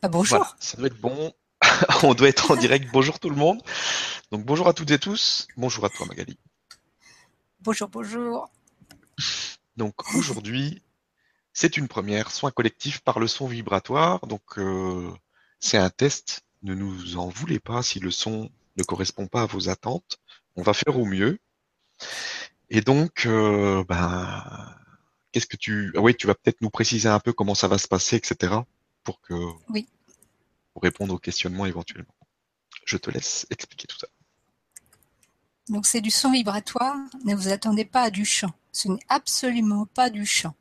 Ah, bonjour. Voilà, ça doit être bon. On doit être en direct. Bonjour tout le monde. Donc bonjour à toutes et tous. Bonjour à toi Magali. Bonjour, bonjour. Donc aujourd'hui, c'est une première, soin collectif par le son vibratoire. Donc euh, c'est un test. Ne nous en voulez pas si le son ne correspond pas à vos attentes. On va faire au mieux. Et donc, euh, ben, qu'est-ce que tu... Ah oui, tu vas peut-être nous préciser un peu comment ça va se passer, etc. Pour que... Oui. Pour répondre aux questionnements éventuellement. Je te laisse expliquer tout ça. Donc c'est du son vibratoire, ne vous attendez pas à du chant. Ce n'est absolument pas du chant.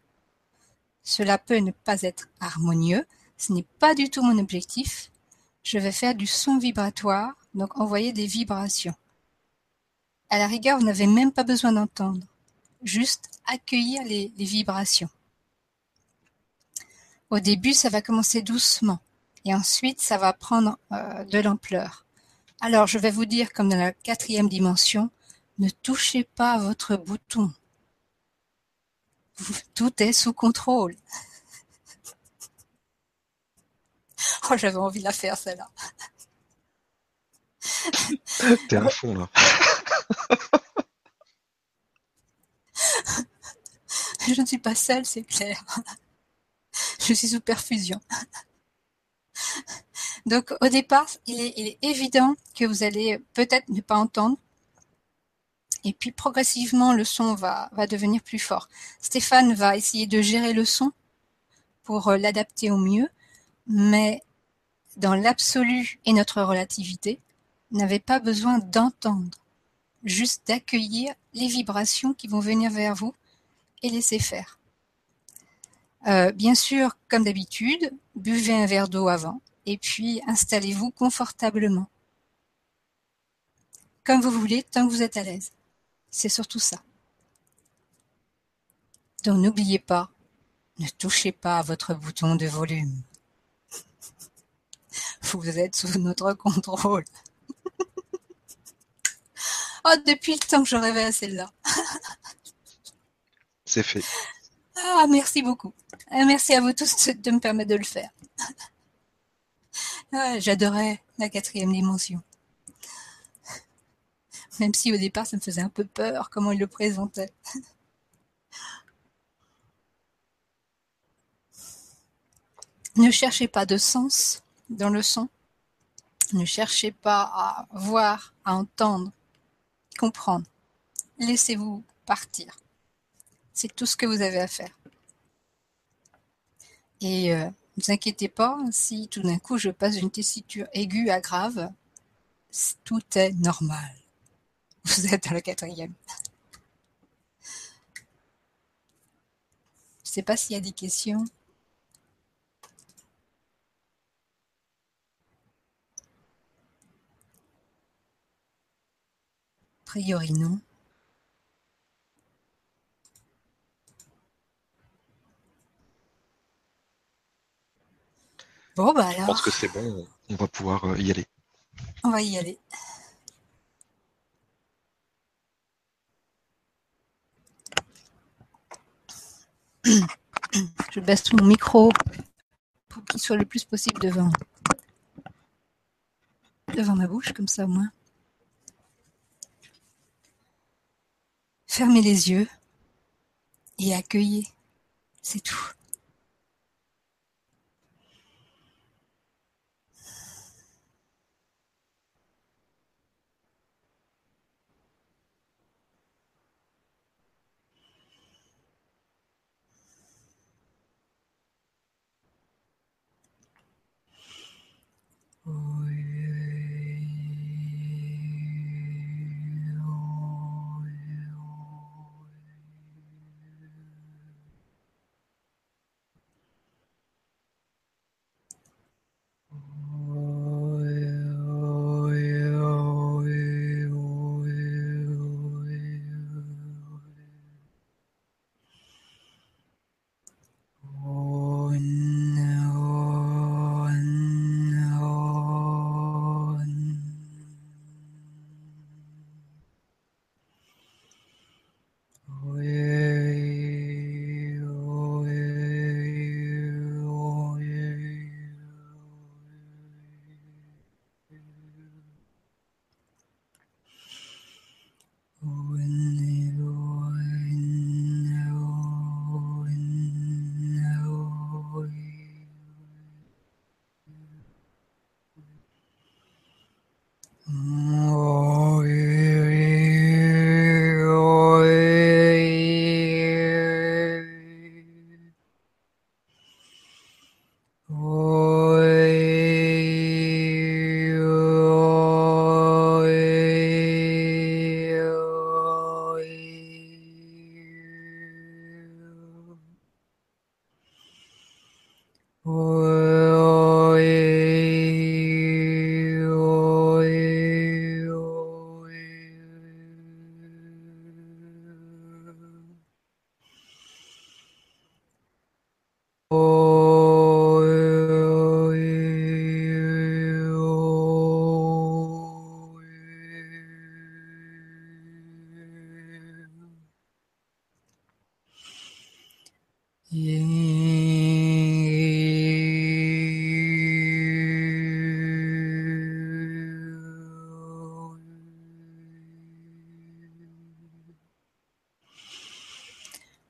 Cela peut ne pas être harmonieux, ce n'est pas du tout mon objectif. Je vais faire du son vibratoire, donc envoyer des vibrations. À la rigueur, vous n'avez même pas besoin d'entendre, juste accueillir les, les vibrations. Au début, ça va commencer doucement et ensuite, ça va prendre euh, de l'ampleur. Alors, je vais vous dire, comme dans la quatrième dimension, ne touchez pas votre bouton. Tout est sous contrôle. Oh, j'avais envie de la faire, celle-là. T'es à fond, là. Je ne suis pas seule, c'est clair. Je suis sous perfusion. Donc au départ, il est, évident que vous allez peut-être ne pas entendre. Et puis progressivement, le son va, va devenir plus fort. Stéphane va essayer de gérer le son pour euh, l'adapter au mieux, mais dans l'absolu et notre relativité, n'avez pas besoin d'entendre, juste d'accueillir les vibrations qui vont venir vers vous et laisser faire. Euh, bien sûr, comme d'habitude, buvez un verre d'eau avant et puis installez-vous confortablement. Comme vous voulez, tant que vous êtes à l'aise. C'est surtout ça. Donc n'oubliez pas, ne touchez pas à votre bouton de volume. Vous êtes sous notre contrôle. oh, depuis le temps que je rêvais à celle-là. C'est fait. Ah, merci beaucoup. Euh, merci à vous tous de me permettre de le faire. Ah, j'adorais la quatrième dimension. Même si au départ, ça me faisait un peu peur comment il le présentait. Ne cherchez pas de sens dans le son. Ne cherchez pas à voir, à entendre, comprendre. Laissez-vous partir. C'est tout ce que vous avez à faire. Et euh, ne vous inquiétez pas, si tout d'un coup je passe d'une tessiture aiguë à grave, tout est normal. Vous êtes dans le quatrième. Je ne sais pas s'il y a des questions. A priori non. Bon, bah alors. Je pense que c'est bon, on va pouvoir euh, y aller. On va y aller. Je baisse mon micro pour qu'il soit le plus possible devant, devant ma bouche, comme ça au moins. Fermez les yeux et accueillez. C'est tout.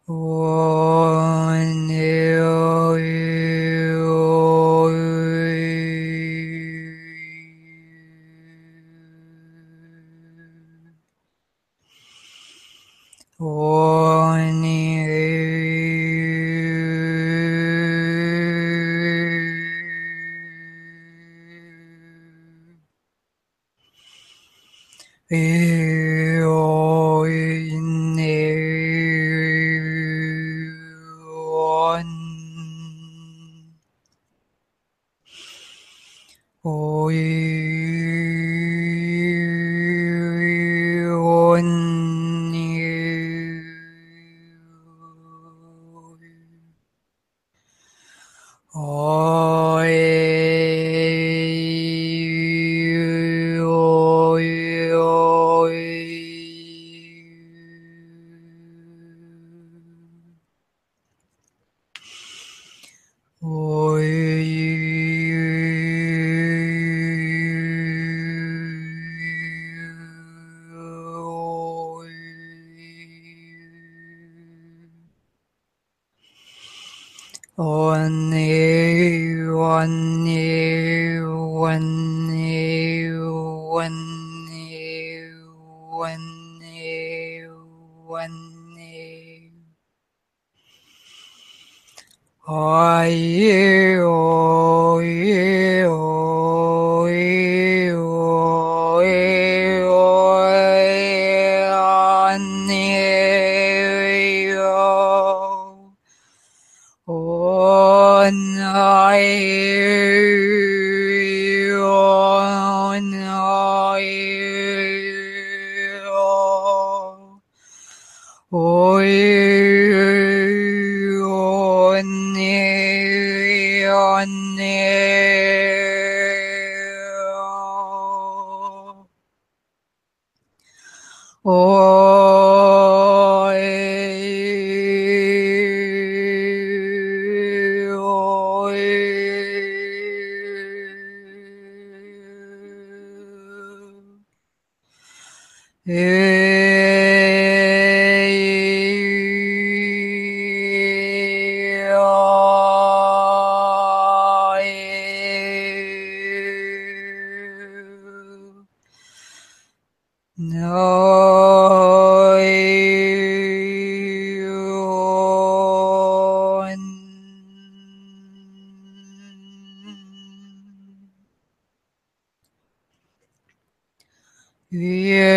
Oh. Holy one one one one one on Yeah.